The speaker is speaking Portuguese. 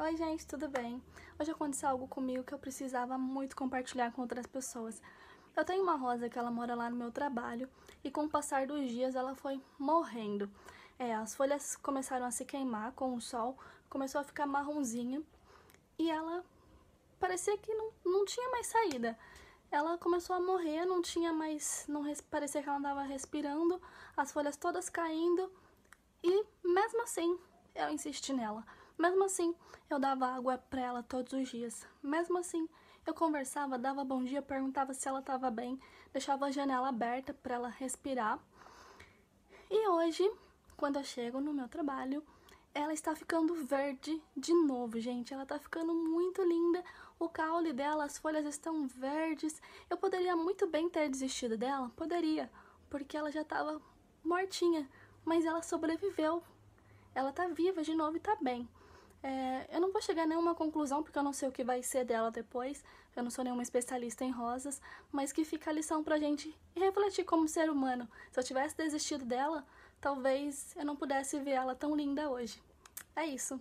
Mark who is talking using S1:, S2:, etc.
S1: Oi gente, tudo bem? Hoje aconteceu algo comigo que eu precisava muito compartilhar com outras pessoas. Eu tenho uma rosa que ela mora lá no meu trabalho e com o passar dos dias ela foi morrendo. É, as folhas começaram a se queimar com o sol, começou a ficar marronzinha e ela parecia que não, não tinha mais saída. Ela começou a morrer, não tinha mais, não parecia que ela andava respirando, as folhas todas caindo e mesmo assim eu insisti nela. Mesmo assim, eu dava água para ela todos os dias. Mesmo assim, eu conversava, dava bom dia, perguntava se ela estava bem, deixava a janela aberta para ela respirar. E hoje, quando eu chego no meu trabalho, ela está ficando verde de novo, gente. Ela está ficando muito linda. O caule dela, as folhas estão verdes. Eu poderia muito bem ter desistido dela, poderia, porque ela já estava mortinha, mas ela sobreviveu. Ela tá viva de novo e tá bem. É, eu não vou chegar a nenhuma conclusão, porque eu não sei o que vai ser dela depois, eu não sou nenhuma especialista em rosas, mas que fica a lição pra gente refletir como ser humano. Se eu tivesse desistido dela, talvez eu não pudesse ver ela tão linda hoje. É isso.